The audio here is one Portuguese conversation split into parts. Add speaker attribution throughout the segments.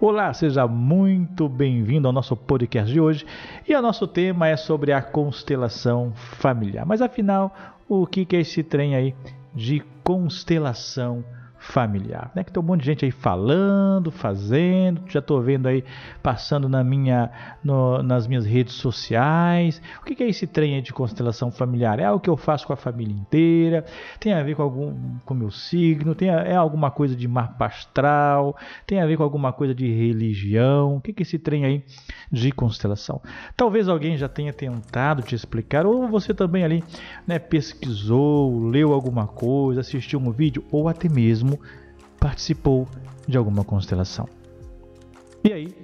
Speaker 1: Olá, seja muito bem-vindo ao nosso podcast de hoje. E o nosso tema é sobre a constelação familiar. Mas afinal, o que é esse trem aí de constelação familiar? Familiar, né? Que tem um monte de gente aí falando, fazendo, já estou vendo aí passando na minha, no, nas minhas redes sociais. O que, é esse trem de constelação familiar? É algo que eu faço com a família inteira? Tem a ver com algum com meu signo? Tem a, é alguma coisa de mapa astral? Tem a ver com alguma coisa de religião? O que, que é esse trem aí de constelação? Talvez alguém já tenha tentado te explicar, ou você também ali, né, pesquisou, leu alguma coisa, assistiu um vídeo, ou até mesmo mesmo participou de alguma constelação. E aí,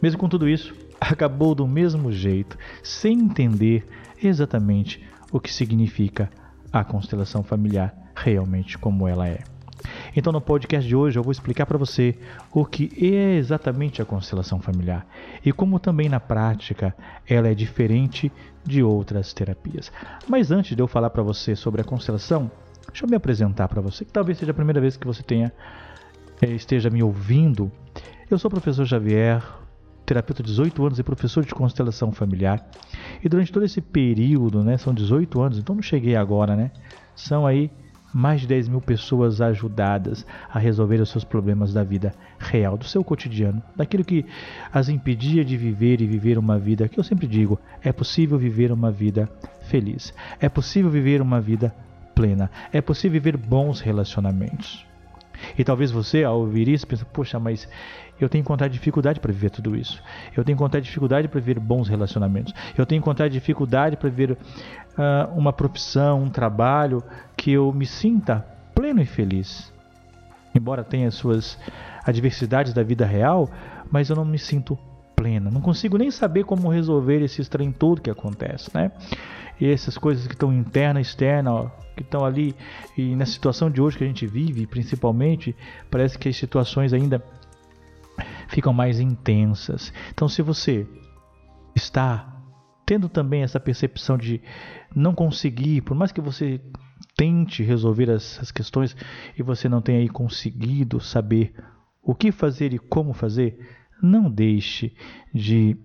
Speaker 1: mesmo com tudo isso, acabou do mesmo jeito, sem entender exatamente o que significa a constelação familiar realmente como ela é. Então, no podcast de hoje, eu vou explicar para você o que é exatamente a constelação familiar e como também na prática ela é diferente de outras terapias. Mas antes de eu falar para você sobre a constelação, Deixa eu me apresentar para você, que talvez seja a primeira vez que você tenha é, esteja me ouvindo. Eu sou o professor Xavier, terapeuta de 18 anos e professor de constelação familiar. E durante todo esse período, né, são 18 anos, então não cheguei agora, né? São aí mais de 10 mil pessoas ajudadas a resolver os seus problemas da vida real, do seu cotidiano, daquilo que as impedia de viver e viver uma vida que eu sempre digo: é possível viver uma vida feliz, é possível viver uma vida plena. É possível viver bons relacionamentos. E talvez você, ao ouvir isso, pense: poxa, mas eu tenho encontrado dificuldade para viver tudo isso. Eu tenho encontrado dificuldade para viver bons relacionamentos. Eu tenho encontrado dificuldade para viver uh, uma profissão, um trabalho que eu me sinta pleno e feliz. Embora tenha suas adversidades da vida real, mas eu não me sinto plena. Não consigo nem saber como resolver esse estranho todo que acontece, né? E essas coisas que estão interna externa, ó, que estão ali e na situação de hoje que a gente vive, principalmente, parece que as situações ainda ficam mais intensas. Então, se você está tendo também essa percepção de não conseguir, por mais que você tente resolver essas questões e você não tenha aí conseguido saber o que fazer e como fazer, não deixe de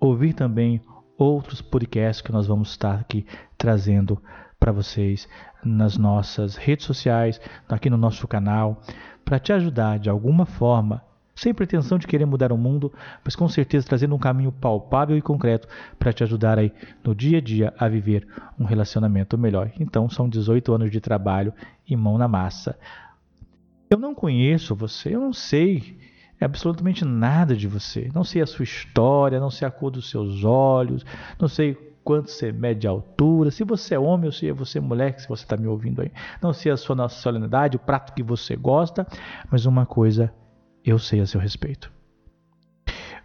Speaker 1: ouvir também outros podcasts que nós vamos estar aqui trazendo para vocês nas nossas redes sociais, aqui no nosso canal, para te ajudar de alguma forma, sem pretensão de querer mudar o mundo, mas com certeza trazendo um caminho palpável e concreto para te ajudar aí no dia a dia a viver um relacionamento melhor. Então, são 18 anos de trabalho e mão na massa. Eu não conheço você, eu não sei absolutamente nada de você. Não sei a sua história, não sei a cor dos seus olhos, não sei quanto você mede a altura, se você é homem ou se você é mulher, se você está me ouvindo aí. Não sei a sua nacionalidade, o prato que você gosta, mas uma coisa eu sei a seu respeito.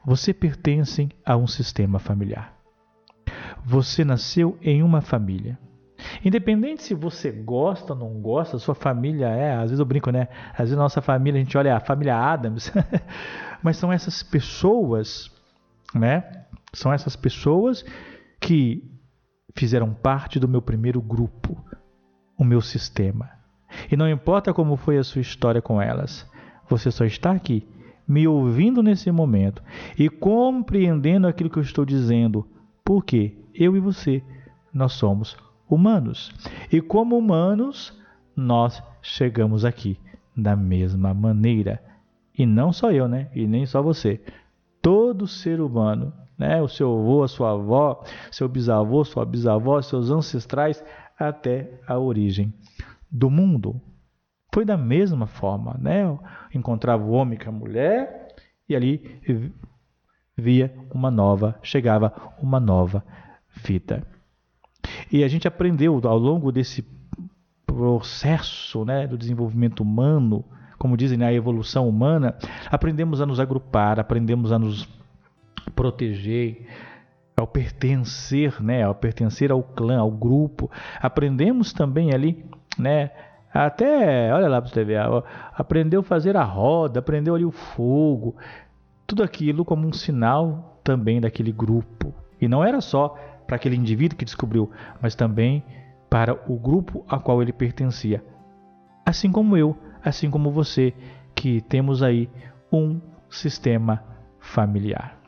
Speaker 1: Você pertence a um sistema familiar. Você nasceu em uma família. Independente se você gosta ou não gosta, sua família é, às vezes eu brinco, né? Às vezes nossa família, a gente olha a família Adams, mas são essas pessoas, né? São essas pessoas que fizeram parte do meu primeiro grupo, o meu sistema. E não importa como foi a sua história com elas, você só está aqui, me ouvindo nesse momento e compreendendo aquilo que eu estou dizendo, porque eu e você, nós somos humanos. E como humanos, nós chegamos aqui da mesma maneira. E não só eu, né? E nem só você. Todo ser humano né? O seu avô, a sua avó, seu bisavô, sua bisavó, seus ancestrais até a origem do mundo. Foi da mesma forma, né? Encontrava o homem com a mulher e ali via uma nova, chegava uma nova vida. E a gente aprendeu ao longo desse processo, né, do desenvolvimento humano, como dizem na evolução humana, aprendemos a nos agrupar, aprendemos a nos proteger, ao pertencer, né, ao pertencer ao clã, ao grupo. Aprendemos também ali, né, até, olha lá para você ver, aprendeu a fazer a roda, aprendeu ali o fogo, tudo aquilo como um sinal também daquele grupo. E não era só para aquele indivíduo que descobriu, mas também para o grupo a qual ele pertencia. Assim como eu, assim como você, que temos aí um sistema familiar.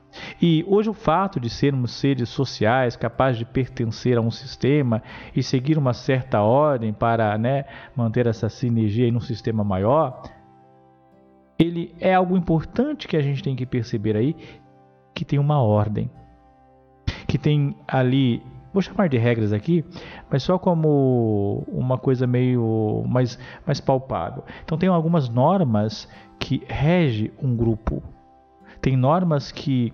Speaker 1: E hoje o fato de sermos seres sociais capazes de pertencer a um sistema e seguir uma certa ordem para né, manter essa sinergia em um sistema maior, ele é algo importante que a gente tem que perceber aí, que tem uma ordem, que tem ali, vou chamar de regras aqui, mas só como uma coisa meio mais, mais palpável. Então tem algumas normas que rege um grupo. Tem normas que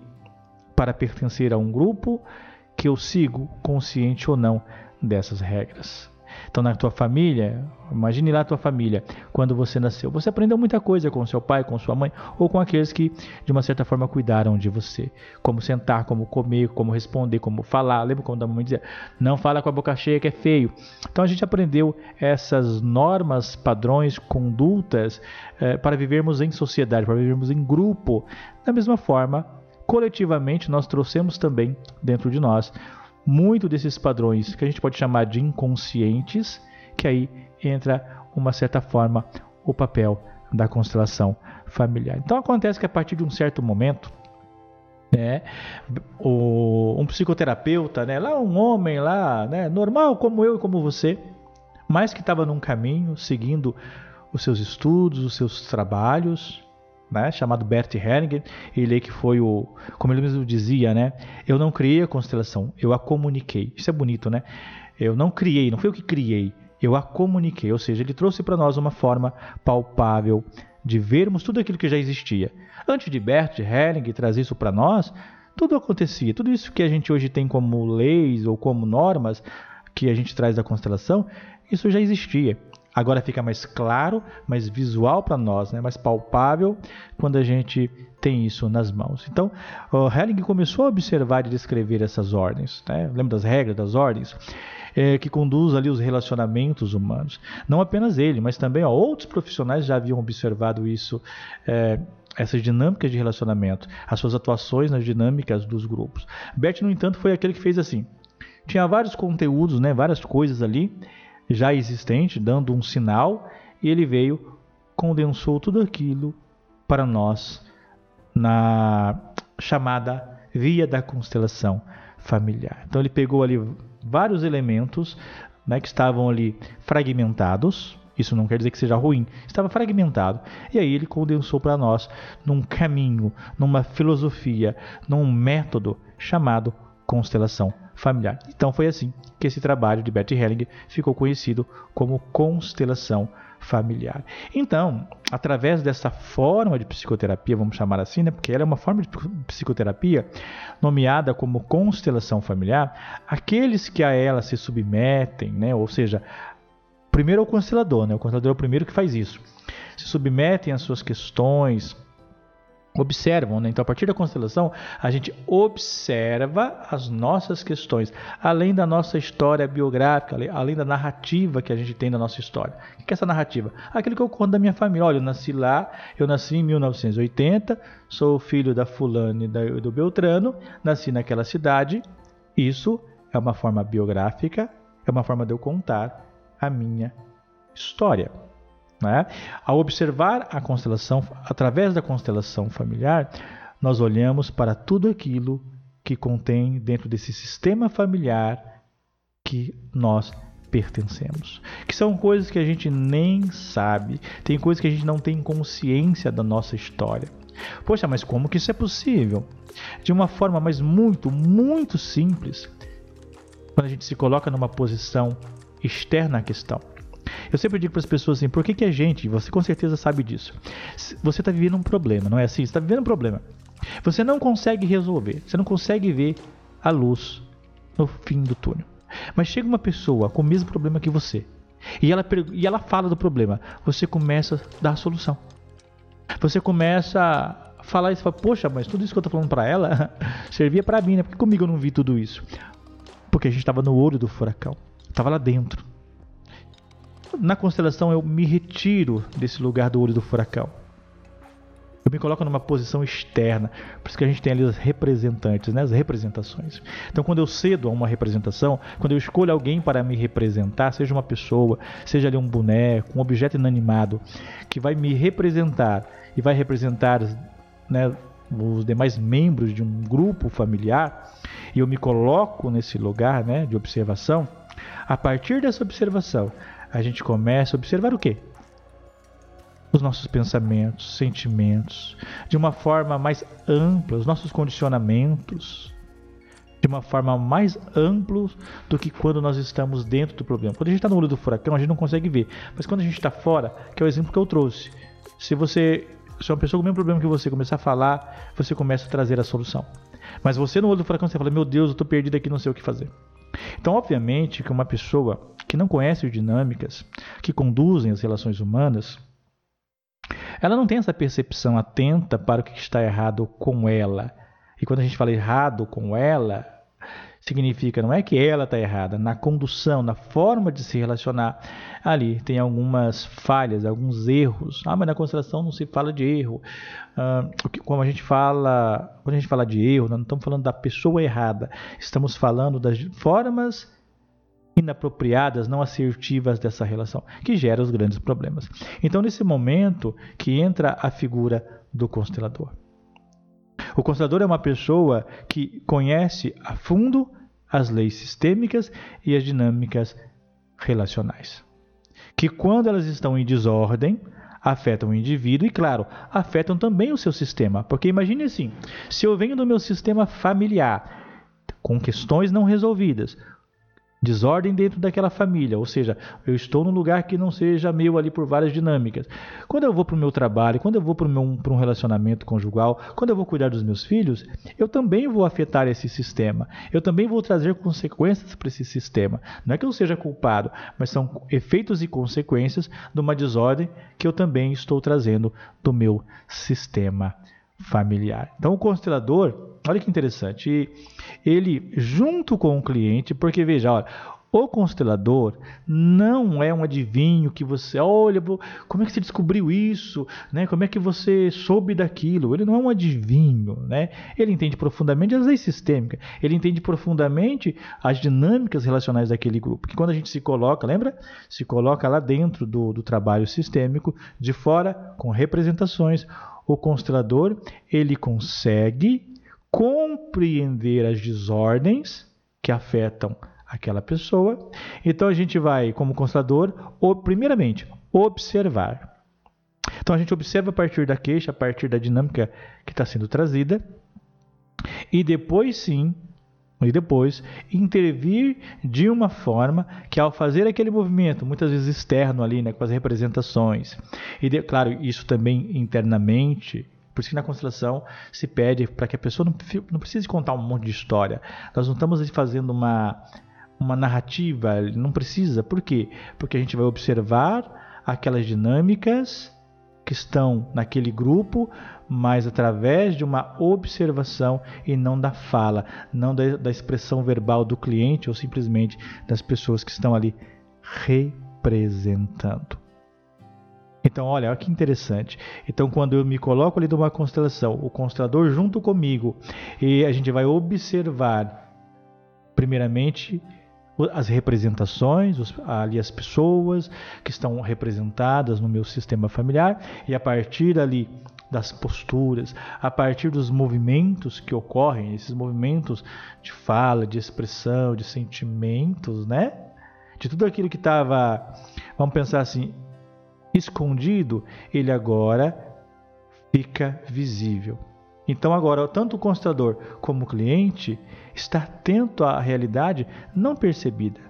Speaker 1: para pertencer a um grupo que eu sigo, consciente ou não dessas regras. Então, na tua família, imagine lá a tua família, quando você nasceu. Você aprendeu muita coisa com seu pai, com sua mãe, ou com aqueles que, de uma certa forma, cuidaram de você. Como sentar, como comer, como responder, como falar. Lembra quando a mamãe dizia, não fala com a boca cheia que é feio. Então, a gente aprendeu essas normas, padrões, condutas eh, para vivermos em sociedade, para vivermos em grupo. Da mesma forma, coletivamente nós trouxemos também dentro de nós muito desses padrões que a gente pode chamar de inconscientes, que aí entra uma certa forma o papel da constelação familiar. Então acontece que a partir de um certo momento, né, o, um psicoterapeuta, né, lá um homem lá, né, normal como eu e como você, mas que estava num caminho seguindo os seus estudos, os seus trabalhos, né, chamado Bert Hellinger, ele que foi o, como ele mesmo dizia, né, eu não criei a constelação, eu a comuniquei. Isso é bonito, né? Eu não criei, não foi eu que criei, eu a comuniquei, ou seja, ele trouxe para nós uma forma palpável de vermos tudo aquilo que já existia. Antes de Bert Hellinger trazer isso para nós, tudo acontecia, tudo isso que a gente hoje tem como leis ou como normas que a gente traz da constelação, isso já existia. Agora fica mais claro, mais visual para nós, né? mais palpável quando a gente tem isso nas mãos. Então, Helling começou a observar e descrever essas ordens. Né? Lembra das regras das ordens? É, que conduz ali os relacionamentos humanos. Não apenas ele, mas também ó, outros profissionais já haviam observado isso, é, essas dinâmicas de relacionamento, as suas atuações nas dinâmicas dos grupos. Bert, no entanto, foi aquele que fez assim. Tinha vários conteúdos, né, várias coisas ali, já existente, dando um sinal, e ele veio, condensou tudo aquilo para nós na chamada via da constelação familiar. Então ele pegou ali vários elementos né, que estavam ali fragmentados. Isso não quer dizer que seja ruim, estava fragmentado. E aí ele condensou para nós num caminho, numa filosofia, num método chamado constelação familiar. Então foi assim que esse trabalho de Bert Helling ficou conhecido como constelação familiar. Então, através dessa forma de psicoterapia, vamos chamar assim, né, porque ela é uma forma de psicoterapia nomeada como constelação familiar, aqueles que a ela se submetem, né, ou seja, primeiro é o constelador, né, o constelador é o primeiro que faz isso, se submetem às suas questões, observam, né? Então, a partir da constelação, a gente observa as nossas questões, além da nossa história biográfica, além da narrativa que a gente tem da nossa história. O que é essa narrativa? Aquilo que eu conto da minha família. Olha, eu nasci lá, eu nasci em 1980, sou filho da fulana e do Beltrano, nasci naquela cidade. Isso é uma forma biográfica, é uma forma de eu contar a minha história. Né? Ao observar a constelação, através da constelação familiar, nós olhamos para tudo aquilo que contém dentro desse sistema familiar que nós pertencemos. Que são coisas que a gente nem sabe, tem coisas que a gente não tem consciência da nossa história. Poxa, mas como que isso é possível? De uma forma, mas muito, muito simples, quando a gente se coloca numa posição externa à questão. Eu sempre digo para as pessoas assim: por que, que a gente, você com certeza sabe disso, você está vivendo um problema, não é assim? Você está vivendo um problema. Você não consegue resolver, você não consegue ver a luz no fim do túnel. Mas chega uma pessoa com o mesmo problema que você e ela, e ela fala do problema, você começa a dar a solução. Você começa a falar isso, fala, poxa, mas tudo isso que eu estou falando para ela servia para mim, né? Por que comigo eu não vi tudo isso? Porque a gente estava no olho do furacão, estava lá dentro na constelação eu me retiro desse lugar do olho do furacão. Eu me coloco numa posição externa. Por isso que a gente tem ali os representantes, né? as representações. Então, quando eu cedo a uma representação, quando eu escolho alguém para me representar, seja uma pessoa, seja ali um boneco, um objeto inanimado, que vai me representar e vai representar né, os demais membros de um grupo familiar e eu me coloco nesse lugar né, de observação, a partir dessa observação, a gente começa a observar o quê? Os nossos pensamentos, sentimentos, de uma forma mais ampla, os nossos condicionamentos, de uma forma mais ampla do que quando nós estamos dentro do problema. Quando a gente está no olho do furacão, a gente não consegue ver. Mas quando a gente está fora, que é o exemplo que eu trouxe, se você, se uma pessoa com o mesmo problema que você começar a falar, você começa a trazer a solução. Mas você no olho do furacão, você fala: Meu Deus, eu estou perdido aqui, não sei o que fazer. Então, obviamente, que uma pessoa que não conhece as dinâmicas que conduzem as relações humanas, ela não tem essa percepção atenta para o que está errado com ela. E quando a gente fala errado com ela, significa não é que ela está errada, na condução, na forma de se relacionar. Ali tem algumas falhas, alguns erros. Ah, mas na constelação não se fala de erro. Ah, como a gente fala, quando a gente fala de erro, nós não estamos falando da pessoa errada, estamos falando das formas inapropriadas, não assertivas dessa relação, que gera os grandes problemas. Então, nesse momento que entra a figura do constelador. O constelador é uma pessoa que conhece a fundo as leis sistêmicas e as dinâmicas relacionais, que quando elas estão em desordem, afetam o indivíduo e, claro, afetam também o seu sistema. Porque imagine assim: se eu venho do meu sistema familiar com questões não resolvidas, desordem dentro daquela família, ou seja, eu estou num lugar que não seja meu ali por várias dinâmicas. Quando eu vou para o meu trabalho, quando eu vou para um relacionamento conjugal, quando eu vou cuidar dos meus filhos, eu também vou afetar esse sistema. Eu também vou trazer consequências para esse sistema. Não é que eu seja culpado, mas são efeitos e consequências de uma desordem que eu também estou trazendo do meu sistema familiar. Então, o constelador Olha que interessante. ele, junto com o cliente, porque veja, olha, o constelador não é um adivinho que você, olha, como é que você descobriu isso, né? Como é que você soube daquilo? Ele não é um adivinho, né? Ele entende profundamente as leis sistêmicas, ele entende profundamente as dinâmicas relacionais daquele grupo. Que quando a gente se coloca, lembra? Se coloca lá dentro do, do trabalho sistêmico, de fora, com representações, o constelador ele consegue compreender as desordens que afetam aquela pessoa. Então a gente vai, como constelador, primeiramente, observar. Então a gente observa a partir da queixa, a partir da dinâmica que está sendo trazida, e depois sim, e depois intervir de uma forma que ao fazer aquele movimento, muitas vezes externo ali, né, com as representações, e de, claro, isso também internamente, por isso que na constelação se pede para que a pessoa não, não precise contar um monte de história. Nós não estamos fazendo uma, uma narrativa, não precisa. Por quê? Porque a gente vai observar aquelas dinâmicas que estão naquele grupo, mas através de uma observação e não da fala, não da, da expressão verbal do cliente ou simplesmente das pessoas que estão ali representando. Então, olha, olha que interessante. Então, quando eu me coloco ali numa constelação, o constelador junto comigo, e a gente vai observar, primeiramente, as representações, ali as pessoas que estão representadas no meu sistema familiar, e a partir ali das posturas, a partir dos movimentos que ocorrem, esses movimentos de fala, de expressão, de sentimentos, né? De tudo aquilo que estava, vamos pensar assim, escondido, ele agora fica visível. Então agora tanto o constador como o cliente está atento à realidade não percebida.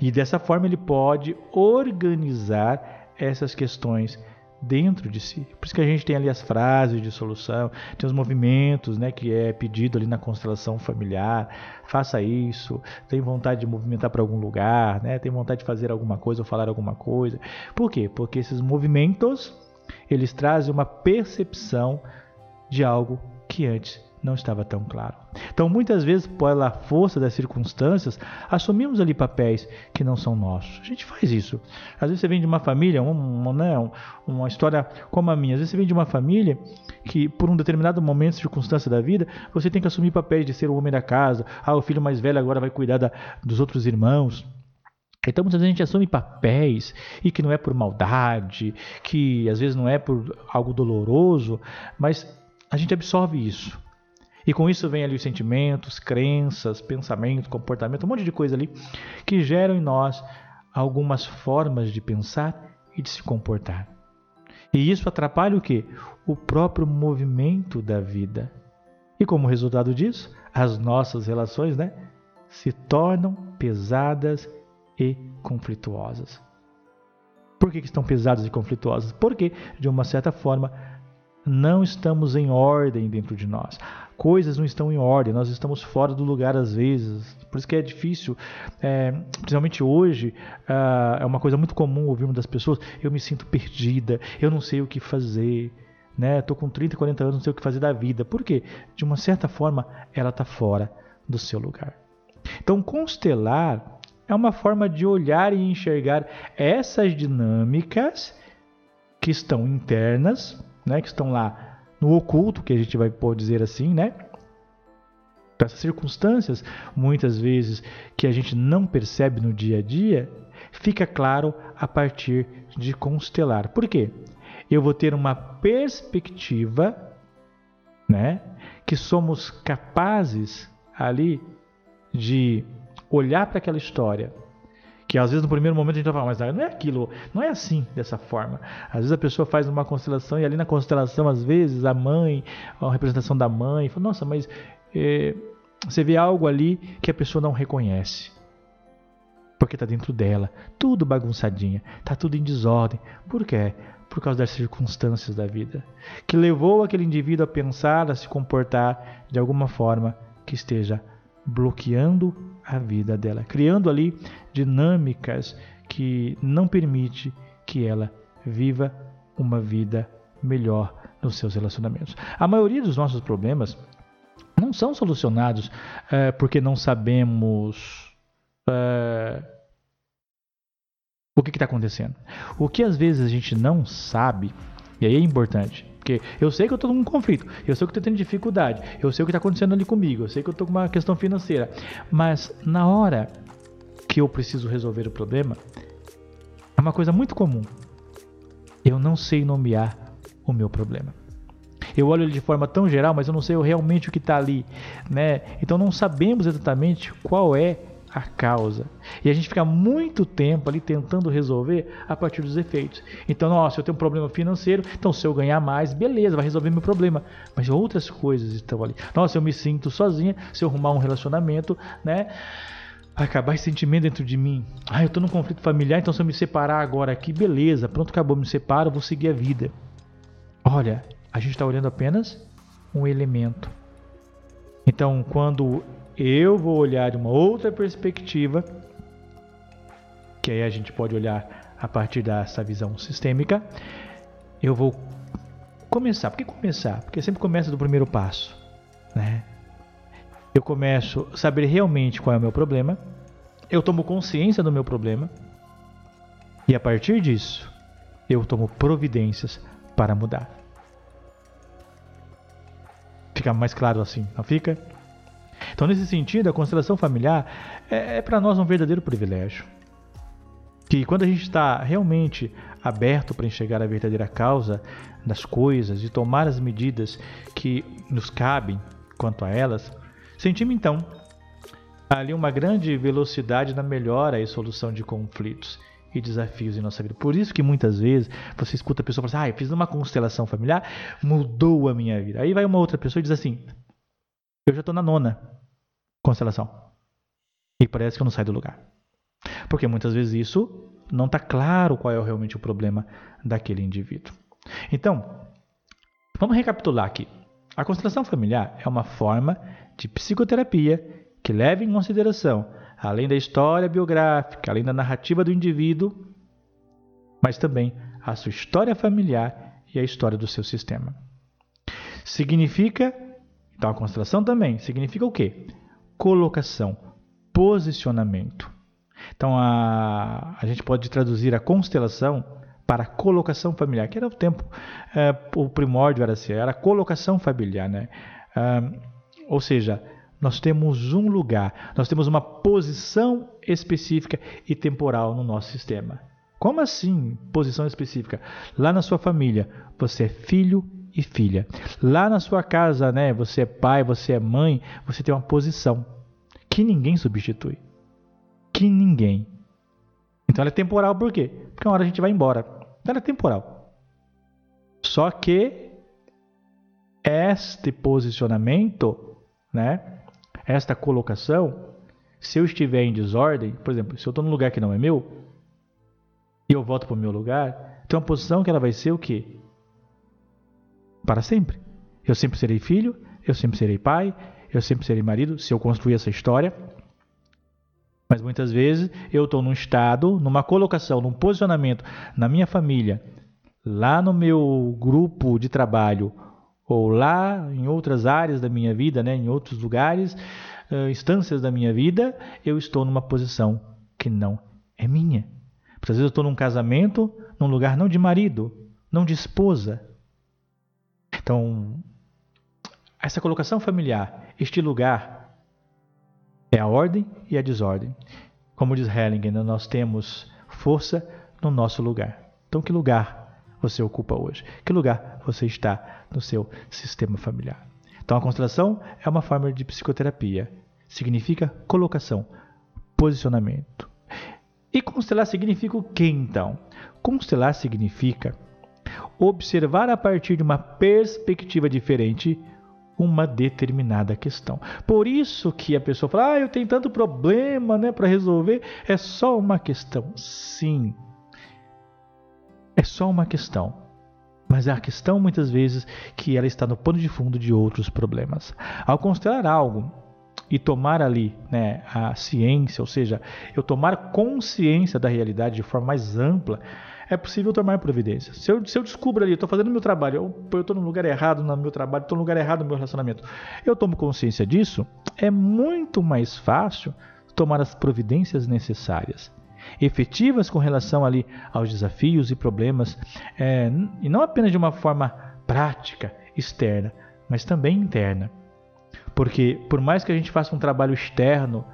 Speaker 1: E dessa forma ele pode organizar essas questões dentro de si. Por isso que a gente tem ali as frases de solução, tem os movimentos, né, que é pedido ali na constelação familiar. Faça isso. Tem vontade de movimentar para algum lugar, né? Tem vontade de fazer alguma coisa ou falar alguma coisa. Por quê? Porque esses movimentos eles trazem uma percepção de algo que antes não estava tão claro. Então, muitas vezes, pela força das circunstâncias, assumimos ali papéis que não são nossos. A gente faz isso. Às vezes você vem de uma família, uma, né, uma história como a minha. Às vezes você vem de uma família que, por um determinado momento, circunstância da vida, você tem que assumir papéis de ser o homem da casa. Ah, o filho mais velho agora vai cuidar da, dos outros irmãos. Então muitas vezes a gente assume papéis e que não é por maldade, que às vezes não é por algo doloroso, mas a gente absorve isso. E com isso vem ali os sentimentos, crenças, pensamentos, comportamento, um monte de coisa ali que geram em nós algumas formas de pensar e de se comportar. E isso atrapalha o que? O próprio movimento da vida. E como resultado disso, as nossas relações, né, se tornam pesadas e conflituosas. Por que, que estão pesadas e conflituosas? Porque, de uma certa forma, não estamos em ordem dentro de nós. Coisas não estão em ordem, nós estamos fora do lugar às vezes. Por isso que é difícil, é, principalmente hoje, uh, é uma coisa muito comum ouvirmos das pessoas: eu me sinto perdida, eu não sei o que fazer. Né? Estou com 30, 40 anos, não sei o que fazer da vida. Por quê? De uma certa forma, ela está fora do seu lugar. Então, constelar é uma forma de olhar e enxergar essas dinâmicas que estão internas né, que estão lá no oculto, que a gente vai pode dizer assim, né? Essas circunstâncias, muitas vezes, que a gente não percebe no dia a dia, fica claro a partir de constelar. Por quê? Eu vou ter uma perspectiva, né? Que somos capazes ali de olhar para aquela história que às vezes no primeiro momento a gente vai falar, mas não é aquilo, não é assim, dessa forma. Às vezes a pessoa faz uma constelação e ali na constelação, às vezes, a mãe, a representação da mãe, fala, nossa, mas é, você vê algo ali que a pessoa não reconhece. Porque está dentro dela, tudo bagunçadinha, está tudo em desordem. Por quê? Por causa das circunstâncias da vida, que levou aquele indivíduo a pensar, a se comportar de alguma forma que esteja bloqueando a vida dela, criando ali dinâmicas que não permite que ela viva uma vida melhor nos seus relacionamentos. A maioria dos nossos problemas não são solucionados é, porque não sabemos é, o que está acontecendo. O que às vezes a gente não sabe, e aí é importante, porque eu sei que eu estou num conflito, eu sei que estou tendo dificuldade, eu sei o que está acontecendo ali comigo, eu sei que eu estou com uma questão financeira. Mas na hora que eu preciso resolver o problema, é uma coisa muito comum. Eu não sei nomear o meu problema. Eu olho ele de forma tão geral, mas eu não sei realmente o que está ali, né? Então não sabemos exatamente qual é a causa. E a gente fica muito tempo ali tentando resolver a partir dos efeitos. Então, nossa, eu tenho um problema financeiro, então se eu ganhar mais, beleza, vai resolver meu problema. Mas outras coisas estão ali. Nossa, eu me sinto sozinha, se eu arrumar um relacionamento, né? Vai acabar esse sentimento dentro de mim. Ah, eu estou num conflito familiar, então se eu me separar agora aqui, beleza, pronto, acabou, me separo, vou seguir a vida. Olha, a gente está olhando apenas um elemento. Então, quando eu vou olhar de uma outra perspectiva, que aí a gente pode olhar a partir dessa visão sistêmica. Eu vou começar. Por que começar? Porque sempre começa do primeiro passo, né? Eu começo a saber realmente qual é o meu problema. Eu tomo consciência do meu problema. E a partir disso, eu tomo providências para mudar. Fica mais claro assim, não fica? Então, nesse sentido, a constelação familiar é, é para nós um verdadeiro privilégio. Que quando a gente está realmente aberto para enxergar a verdadeira causa das coisas e tomar as medidas que nos cabem quanto a elas, sentimos então ali uma grande velocidade na melhora e solução de conflitos e desafios em nossa vida. Por isso que muitas vezes você escuta a pessoa falar assim, ah, fiz uma constelação familiar, mudou a minha vida. Aí vai uma outra pessoa e diz assim, eu já estou na nona constelação. E parece que eu não saio do lugar. Porque muitas vezes isso não está claro qual é realmente o problema daquele indivíduo. Então, vamos recapitular aqui. A constelação familiar é uma forma de psicoterapia que leva em consideração, além da história biográfica, além da narrativa do indivíduo, mas também a sua história familiar e a história do seu sistema. Significa então a constelação também significa o quê? Colocação, posicionamento. Então a, a gente pode traduzir a constelação para colocação familiar, que era o tempo, é, o primórdio era assim, era a colocação familiar, né? É, ou seja, nós temos um lugar, nós temos uma posição específica e temporal no nosso sistema. Como assim, posição específica? Lá na sua família, você é filho e filha. Lá na sua casa, né, você é pai, você é mãe, você tem uma posição que ninguém substitui. Que ninguém. Então ela é temporal por quê? Porque uma hora a gente vai embora. Então ela é temporal. Só que este posicionamento, né, esta colocação, se eu estiver em desordem, por exemplo, se eu estou num lugar que não é meu, e eu volto para o meu lugar, tem uma posição que ela vai ser o quê? Para sempre. Eu sempre serei filho, eu sempre serei pai, eu sempre serei marido, se eu construir essa história. Mas muitas vezes eu estou num estado, numa colocação, num posicionamento na minha família, lá no meu grupo de trabalho, ou lá em outras áreas da minha vida, né, em outros lugares, uh, instâncias da minha vida, eu estou numa posição que não é minha. Às vezes eu estou num casamento, num lugar não de marido, não de esposa. Então, essa colocação familiar, este lugar, é a ordem e a desordem. Como diz Hellinger, né, nós temos força no nosso lugar. Então, que lugar você ocupa hoje? Que lugar você está no seu sistema familiar? Então, a constelação é uma forma de psicoterapia. Significa colocação, posicionamento. E constelar significa o que então? Constelar significa observar a partir de uma perspectiva diferente uma determinada questão. Por isso que a pessoa fala: "Ah, eu tenho tanto problema, né, para resolver". É só uma questão. Sim. É só uma questão. Mas é a questão muitas vezes que ela está no pano de fundo de outros problemas. Ao constelar algo e tomar ali né, a ciência, ou seja, eu tomar consciência da realidade de forma mais ampla, é possível tomar providência. Se eu, se eu descubro ali, estou fazendo meu trabalho, eu estou no lugar errado no meu trabalho, estou no lugar errado no meu relacionamento, eu tomo consciência disso, é muito mais fácil tomar as providências necessárias, efetivas com relação ali aos desafios e problemas, é, e não apenas de uma forma prática, externa, mas também interna. Porque por mais que a gente faça um trabalho externo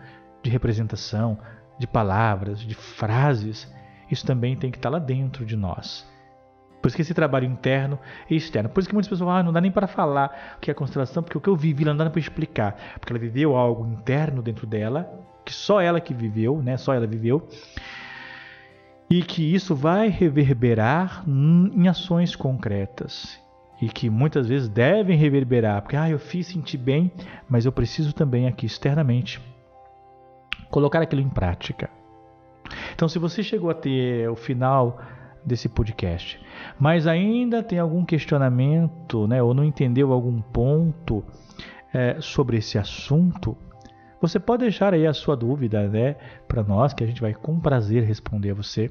Speaker 1: de representação, de palavras, de frases, isso também tem que estar lá dentro de nós. Por isso que esse trabalho interno e externo. Por isso que muitas pessoas falam, ah, não dá nem para falar o que é a constelação, porque o que eu vivi não dá para explicar. Porque ela viveu algo interno dentro dela, que só ela que viveu, né? Só ela viveu. E que isso vai reverberar em ações concretas. E que muitas vezes devem reverberar, porque ah, eu fiz sentir bem, mas eu preciso também aqui externamente colocar aquilo em prática. Então, se você chegou até o final desse podcast, mas ainda tem algum questionamento, né, ou não entendeu algum ponto é, sobre esse assunto, você pode deixar aí a sua dúvida, né, para nós, que a gente vai com prazer responder a você.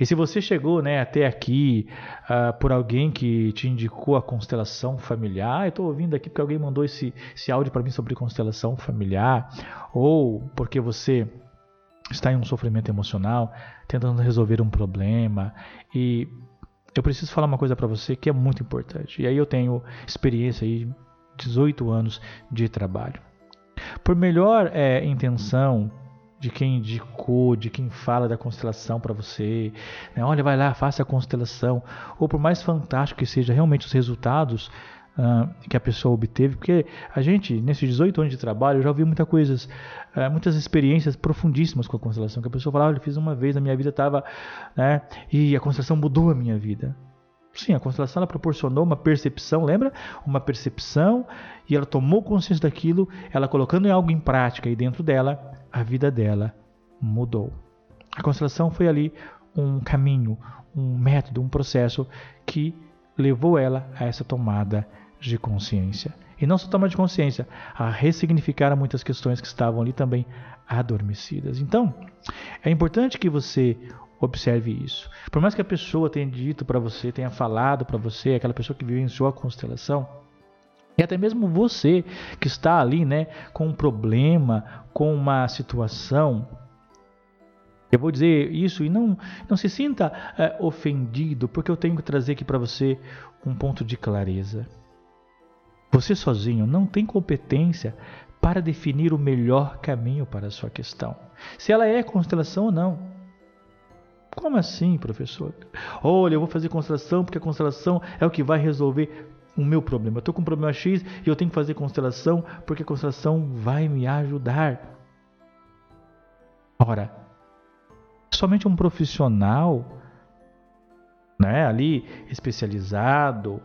Speaker 1: E se você chegou né, até aqui uh, por alguém que te indicou a constelação familiar, eu estou ouvindo aqui porque alguém mandou esse, esse áudio para mim sobre constelação familiar, ou porque você está em um sofrimento emocional, tentando resolver um problema e eu preciso falar uma coisa para você que é muito importante. E aí eu tenho experiência aí 18 anos de trabalho. Por melhor é, intenção de quem indicou, de quem fala da constelação para você, né? olha, vai lá, faça a constelação, ou por mais fantástico que seja realmente os resultados uh, que a pessoa obteve, porque a gente, nesses 18 anos de trabalho, já ouvi muitas coisas, uh, muitas experiências profundíssimas com a constelação, que a pessoa fala, olha, eu fiz uma vez, a minha vida estava, né, e a constelação mudou a minha vida. Sim, a constelação ela proporcionou uma percepção, lembra? Uma percepção e ela tomou consciência daquilo, ela colocando em algo em prática e dentro dela, a vida dela mudou. A constelação foi ali um caminho, um método, um processo que levou ela a essa tomada de consciência. E não só tomar de consciência, a ressignificar muitas questões que estavam ali também adormecidas. Então, é importante que você observe isso. Por mais que a pessoa tenha dito para você, tenha falado para você, aquela pessoa que vivenciou a constelação, e até mesmo você que está ali, né, com um problema, com uma situação, eu vou dizer isso e não, não se sinta é, ofendido, porque eu tenho que trazer aqui para você um ponto de clareza. Você sozinho não tem competência para definir o melhor caminho para a sua questão. Se ela é constelação ou não. Como assim, professor? Olha, eu vou fazer constelação porque a constelação é o que vai resolver o meu problema. Eu estou com um problema X e eu tenho que fazer constelação porque a constelação vai me ajudar. Ora, somente um profissional, né, ali especializado,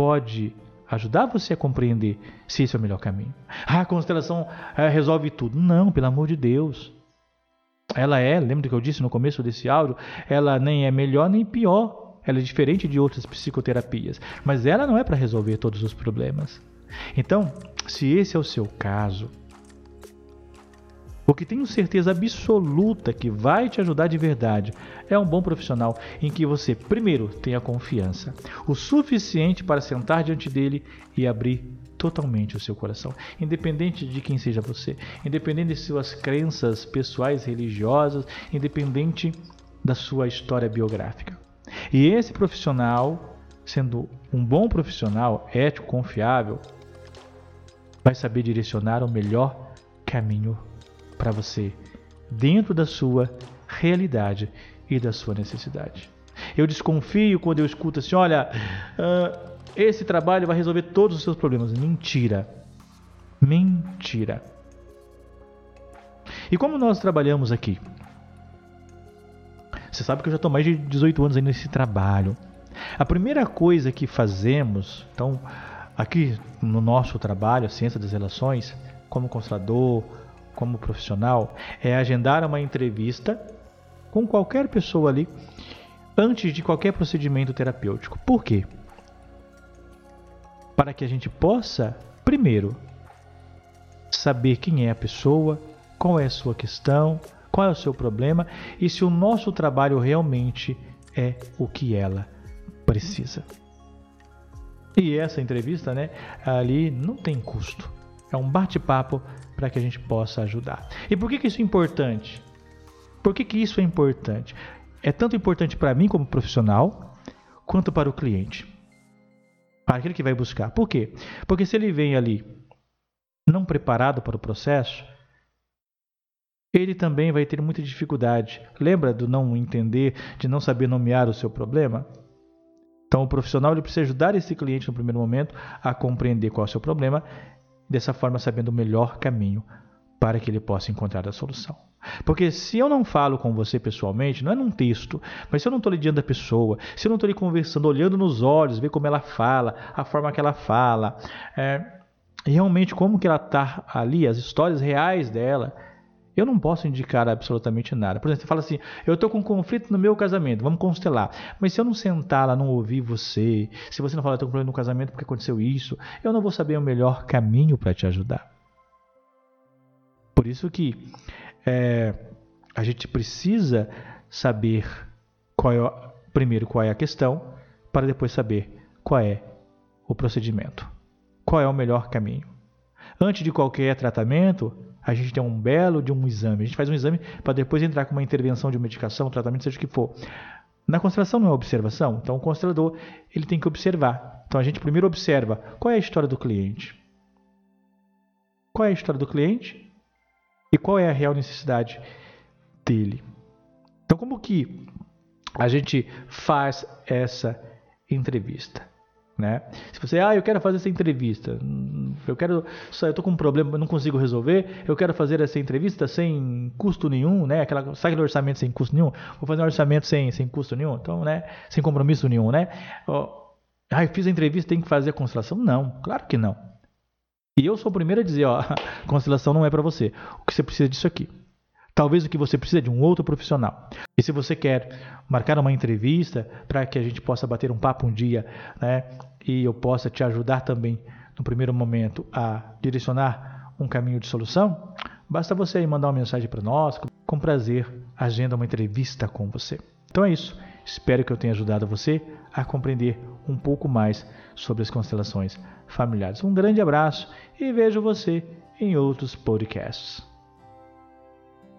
Speaker 1: pode ajudar você a compreender se esse é o melhor caminho. Ah, a constelação é, resolve tudo. Não, pelo amor de Deus. Ela é, lembra do que eu disse no começo desse áudio? Ela nem é melhor nem pior. Ela é diferente de outras psicoterapias. Mas ela não é para resolver todos os problemas. Então, se esse é o seu caso, o que tenho certeza absoluta que vai te ajudar de verdade é um bom profissional em que você, primeiro, tenha confiança, o suficiente para sentar diante dele e abrir totalmente o seu coração, independente de quem seja você, independente de suas crenças pessoais, religiosas, independente da sua história biográfica. E esse profissional, sendo um bom profissional, ético, confiável, vai saber direcionar o melhor caminho para você, dentro da sua realidade e da sua necessidade. Eu desconfio quando eu escuto assim: olha, uh, esse trabalho vai resolver todos os seus problemas. Mentira. Mentira. E como nós trabalhamos aqui? Você sabe que eu já estou mais de 18 anos aí nesse trabalho. A primeira coisa que fazemos, então, aqui no nosso trabalho, a Ciência das Relações, como constelador, como profissional é agendar uma entrevista com qualquer pessoa ali antes de qualquer procedimento terapêutico. Por quê? Para que a gente possa, primeiro, saber quem é a pessoa, qual é a sua questão, qual é o seu problema e se o nosso trabalho realmente é o que ela precisa. E essa entrevista, né, ali não tem custo. É um bate-papo para que a gente possa ajudar. E por que, que isso é importante? Por que, que isso é importante? É tanto importante para mim como profissional, quanto para o cliente. Para aquele que vai buscar. Por quê? Porque se ele vem ali não preparado para o processo, ele também vai ter muita dificuldade. Lembra do não entender, de não saber nomear o seu problema? Então, o profissional ele precisa ajudar esse cliente no primeiro momento a compreender qual é o seu problema dessa forma sabendo o melhor caminho para que ele possa encontrar a solução. Porque se eu não falo com você pessoalmente, não é num texto, mas se eu não estou lidando a pessoa, se eu não estou ali conversando, olhando nos olhos, ver como ela fala, a forma que ela fala, é, realmente como que ela está ali, as histórias reais dela, eu não posso indicar absolutamente nada. Por exemplo, você fala assim: eu estou com um conflito no meu casamento, vamos constelar. Mas se eu não sentar lá, não ouvir você, se você não falar, estou com problema no casamento porque aconteceu isso, eu não vou saber o melhor caminho para te ajudar. Por isso que é, a gente precisa saber qual é, primeiro qual é a questão, para depois saber qual é o procedimento, qual é o melhor caminho. Antes de qualquer tratamento, a gente tem um belo de um exame. A gente faz um exame para depois entrar com uma intervenção de medicação, tratamento, seja o que for. Na constelação não é observação, então o constelador ele tem que observar. Então a gente primeiro observa qual é a história do cliente. Qual é a história do cliente e qual é a real necessidade dele. Então como que a gente faz essa entrevista? Né? Se você, ah, eu quero fazer essa entrevista, eu quero, só eu tô com um problema, não consigo resolver, eu quero fazer essa entrevista sem custo nenhum, né? Aquela, sabe aquele orçamento sem custo nenhum? Vou fazer um orçamento sem, sem custo nenhum, então, né? Sem compromisso nenhum, né? ah, eu fiz a entrevista, tem que fazer a constelação? Não, claro que não. E eu sou o primeiro a dizer, ó, a constelação não é para você. O que você precisa disso aqui. Talvez o que você precisa é de um outro profissional. E se você quer marcar uma entrevista para que a gente possa bater um papo um dia, né, e eu possa te ajudar também no primeiro momento a direcionar um caminho de solução, basta você aí mandar uma mensagem para nós, com prazer agenda uma entrevista com você. Então é isso. Espero que eu tenha ajudado você a compreender um pouco mais sobre as constelações familiares. Um grande abraço e vejo você em outros podcasts.